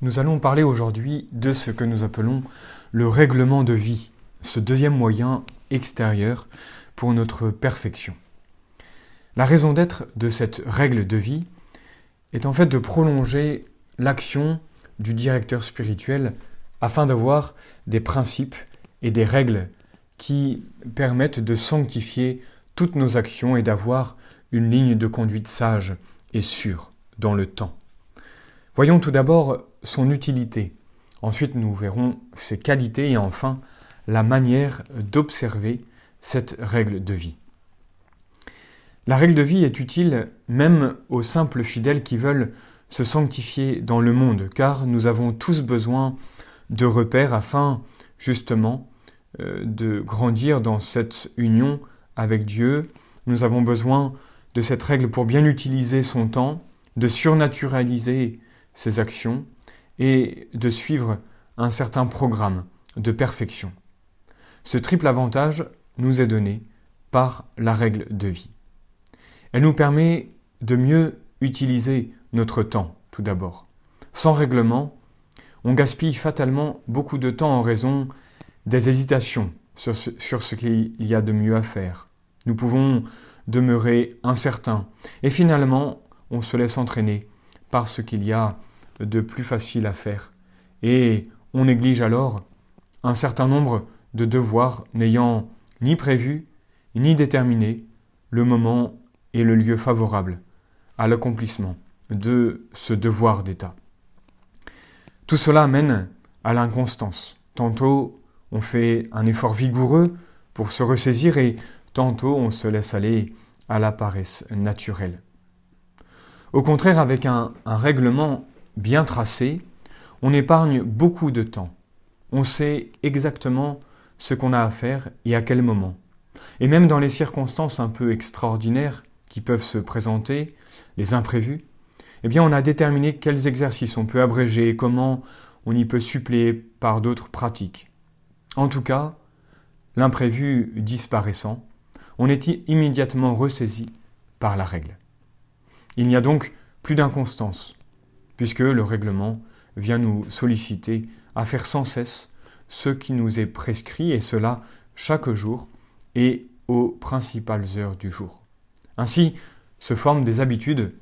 Nous allons parler aujourd'hui de ce que nous appelons le règlement de vie, ce deuxième moyen extérieur pour notre perfection. La raison d'être de cette règle de vie est en fait de prolonger l'action du directeur spirituel afin d'avoir des principes et des règles qui permettent de sanctifier toutes nos actions et d'avoir une ligne de conduite sage et sûre dans le temps. Voyons tout d'abord son utilité. Ensuite, nous verrons ses qualités et enfin la manière d'observer cette règle de vie. La règle de vie est utile même aux simples fidèles qui veulent se sanctifier dans le monde, car nous avons tous besoin de repères afin justement euh, de grandir dans cette union avec Dieu. Nous avons besoin de cette règle pour bien utiliser son temps, de surnaturaliser ses actions et de suivre un certain programme de perfection. Ce triple avantage nous est donné par la règle de vie. Elle nous permet de mieux utiliser notre temps, tout d'abord. Sans règlement, on gaspille fatalement beaucoup de temps en raison des hésitations sur ce, qu'il y a de mieux à faire. Nous pouvons demeurer incertains et finalement on se laisse entraîner par ce qu'il y a de plus facile à faire. Et on néglige alors un certain nombre de devoirs n'ayant ni prévu ni déterminé le moment et le lieu favorable à l'accomplissement de ce devoir d'État. Tout cela mène à l'inconstance. Tantôt on fait un effort vigoureux pour se ressaisir et tantôt on se laisse aller à la paresse naturelle. Au contraire, avec un, un règlement bien tracé, on épargne beaucoup de temps. On sait exactement ce qu'on a à faire et à quel moment. Et même dans les circonstances un peu extraordinaires qui peuvent se présenter, les imprévus, eh bien on a déterminé quels exercices on peut abréger et comment on y peut suppléer par d'autres pratiques. En tout cas, l'imprévu disparaissant, on est immédiatement ressaisi par la règle. Il n'y a donc plus d'inconstance, puisque le règlement vient nous solliciter à faire sans cesse ce qui nous est prescrit, et cela chaque jour et aux principales heures du jour. Ainsi se forment des habitudes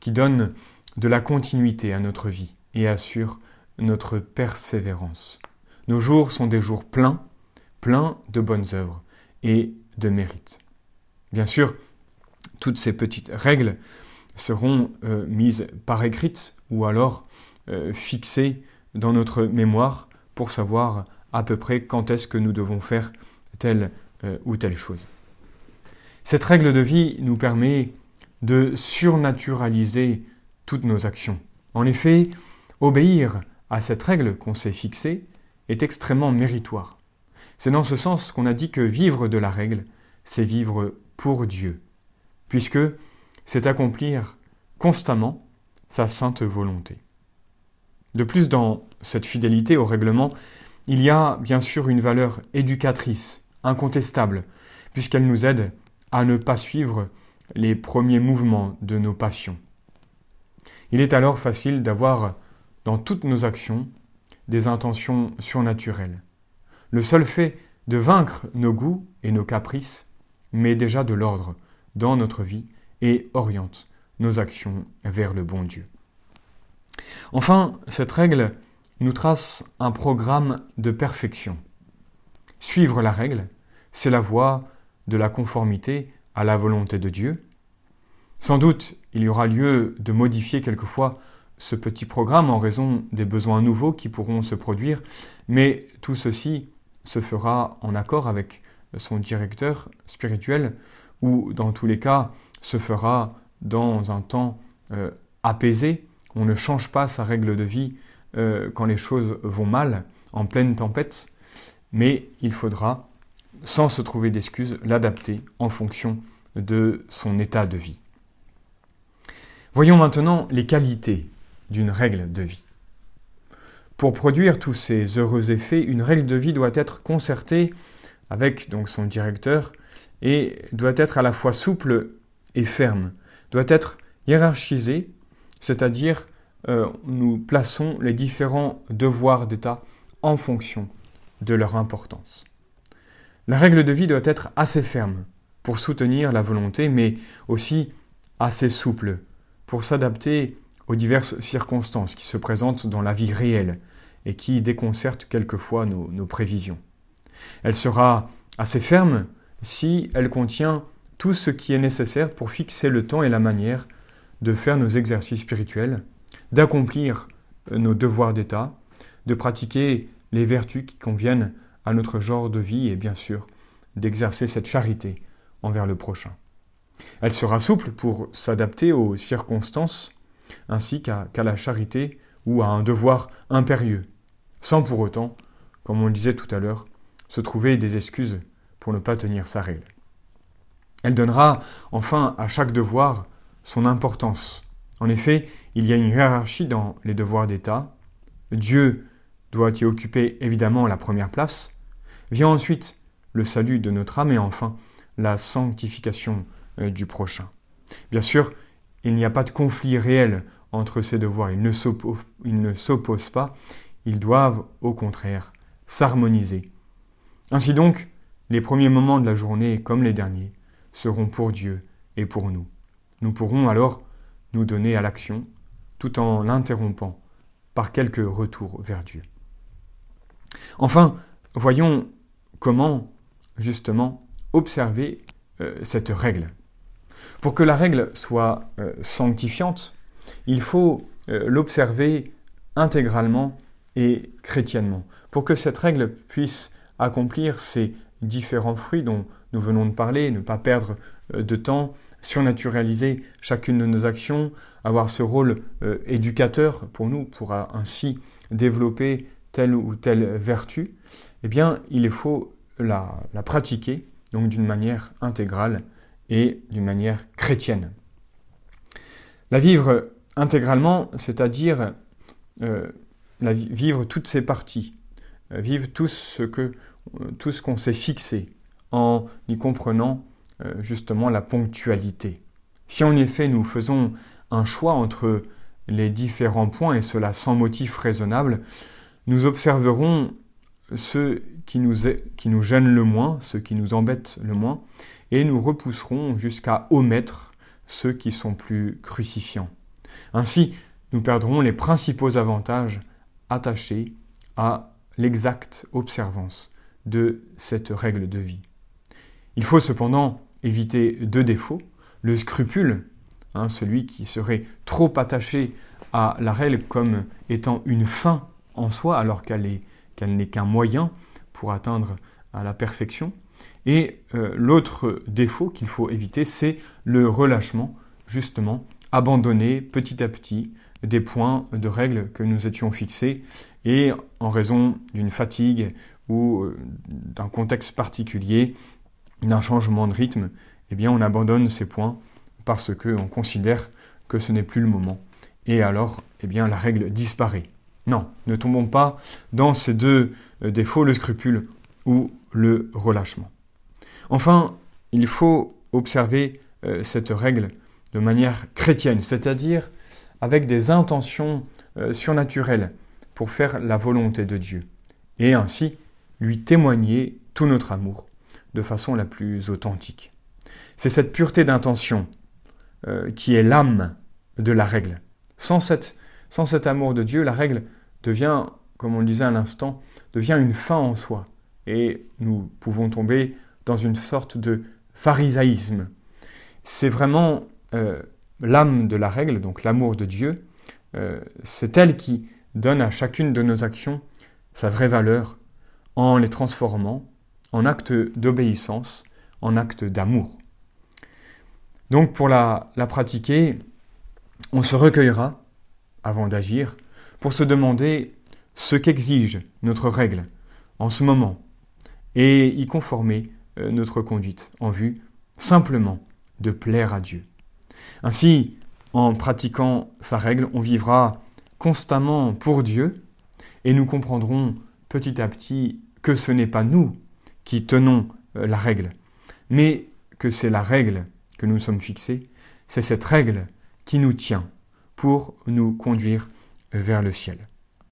qui donnent de la continuité à notre vie et assurent notre persévérance. Nos jours sont des jours pleins, pleins de bonnes œuvres et de mérites. Bien sûr, toutes ces petites règles seront euh, mises par écrite ou alors euh, fixées dans notre mémoire pour savoir à peu près quand est-ce que nous devons faire telle euh, ou telle chose. Cette règle de vie nous permet de surnaturaliser toutes nos actions. En effet, obéir à cette règle qu'on s'est fixée est extrêmement méritoire. C'est dans ce sens qu'on a dit que vivre de la règle, c'est vivre pour Dieu, puisque c'est accomplir constamment sa sainte volonté. De plus, dans cette fidélité au règlement, il y a bien sûr une valeur éducatrice, incontestable, puisqu'elle nous aide à ne pas suivre les premiers mouvements de nos passions. Il est alors facile d'avoir dans toutes nos actions des intentions surnaturelles. Le seul fait de vaincre nos goûts et nos caprices met déjà de l'ordre dans notre vie et oriente nos actions vers le bon Dieu. Enfin, cette règle nous trace un programme de perfection. Suivre la règle, c'est la voie de la conformité à la volonté de Dieu. Sans doute, il y aura lieu de modifier quelquefois ce petit programme en raison des besoins nouveaux qui pourront se produire, mais tout ceci se fera en accord avec son directeur spirituel ou dans tous les cas se fera dans un temps euh, apaisé. On ne change pas sa règle de vie euh, quand les choses vont mal, en pleine tempête, mais il faudra, sans se trouver d'excuses, l'adapter en fonction de son état de vie. Voyons maintenant les qualités d'une règle de vie. Pour produire tous ces heureux effets, une règle de vie doit être concertée avec donc son directeur et doit être à la fois souple et ferme, doit être hiérarchisée, c'est-à-dire euh, nous plaçons les différents devoirs d'État en fonction de leur importance. La règle de vie doit être assez ferme pour soutenir la volonté, mais aussi assez souple pour s'adapter aux diverses circonstances qui se présentent dans la vie réelle et qui déconcertent quelquefois nos prévisions. Elle sera assez ferme si elle contient tout ce qui est nécessaire pour fixer le temps et la manière de faire nos exercices spirituels, d'accomplir euh, nos devoirs d'État, de pratiquer les vertus qui conviennent à notre genre de vie et bien sûr d'exercer cette charité envers le prochain. Elle sera souple pour s'adapter aux circonstances ainsi qu'à la charité ou à un devoir impérieux, sans pour autant, comme on le disait tout à l'heure, se trouver des excuses pour ne pas tenir sa règle. Elle donnera enfin à chaque devoir son importance. En effet, il y a une hiérarchie dans les devoirs d'État. Dieu doit y occuper évidemment la première place. Vient ensuite le salut de notre âme et enfin la sanctification euh, du prochain. Bien sûr, il n'y a pas de conflit réel entre ces devoirs. Ils ne s'opposent pas. Ils doivent, au contraire, s'harmoniser. Ainsi donc, les premiers moments de la journée, comme les derniers, seront pour Dieu et pour nous. Nous pourrons alors nous donner à l'action, tout en l'interrompant par quelques retours vers Dieu. Enfin, voyons comment, justement, observer euh, cette règle. Pour que la règle soit euh, sanctifiante, il faut euh, l'observer intégralement et chrétiennement. Pour que cette règle puisse accomplir ces différents fruits dont nous venons de parler, ne pas perdre de temps, surnaturaliser chacune de nos actions, avoir ce rôle éducateur pour nous, pour ainsi développer telle ou telle vertu, eh bien, il faut la, pratiquer donc d'une manière intégrale et d'une manière chrétienne. La vivre intégralement, c'est-à-dire euh, vivre toutes ses parties, euh, vivre tout ce euh, tout ce qu'on s'est fixé en y comprenant justement la ponctualité. Si en effet nous faisons un choix entre les différents points et cela sans motif raisonnable, nous observerons ceux qui nous, qui nous gênent le moins, ceux qui nous embêtent le moins, et nous repousserons jusqu'à omettre ceux qui sont plus crucifiants. Ainsi, nous perdrons les principaux avantages attachés à l'exacte observance de cette règle de vie. Il faut cependant éviter deux défauts. Le scrupule, hein, celui qui serait trop attaché à la règle comme étant une fin en soi alors qu'elle n'est qu'un moyen pour atteindre à la perfection. Et euh, l'autre défaut qu'il faut éviter, c'est le relâchement, justement, abandonner petit à petit des points de règles que nous étions fixés et en raison d'une fatigue ou euh, d'un contexte particulier, d'un changement de rythme, eh bien on abandonne ces points parce qu'on considère que ce n'est plus le moment. Et alors, eh bien la règle disparaît. Non, ne tombons pas dans ces deux euh, défauts, le scrupule ou le relâchement. Enfin, il faut observer euh, cette règle de manière chrétienne, c'est-à-dire avec des intentions euh, surnaturelles pour faire la volonté de Dieu, et ainsi lui témoigner tout notre amour de façon la plus authentique. C'est cette pureté d'intention qui est l'âme de la règle. Sans cette sans cet amour de Dieu, la règle devient, comme on le disait à l'instant, devient une fin en soi. Et nous pouvons tomber dans une sorte de pharisaïsme. C'est vraiment euh, l'âme de la règle, donc l'amour de Dieu. Euh, c'est elle qui donne à chacune de nos actions sa vraie valeur en les transformant en actes d'obéissance, en actes d'amour. Donc pour la, pratiquer, on se recueillera avant d'agir, pour se demander ce qu'exige notre règle en ce moment et y conformer euh, notre conduite en vue simplement de plaire à Dieu. Ainsi, en pratiquant sa règle, on vivra constamment pour Dieu et nous comprendrons petit à petit que ce n'est pas nous qui tenons euh, la règle, mais que c'est la règle que nous sommes fixés, c'est cette règle qui nous tient pour nous conduire vers le ciel.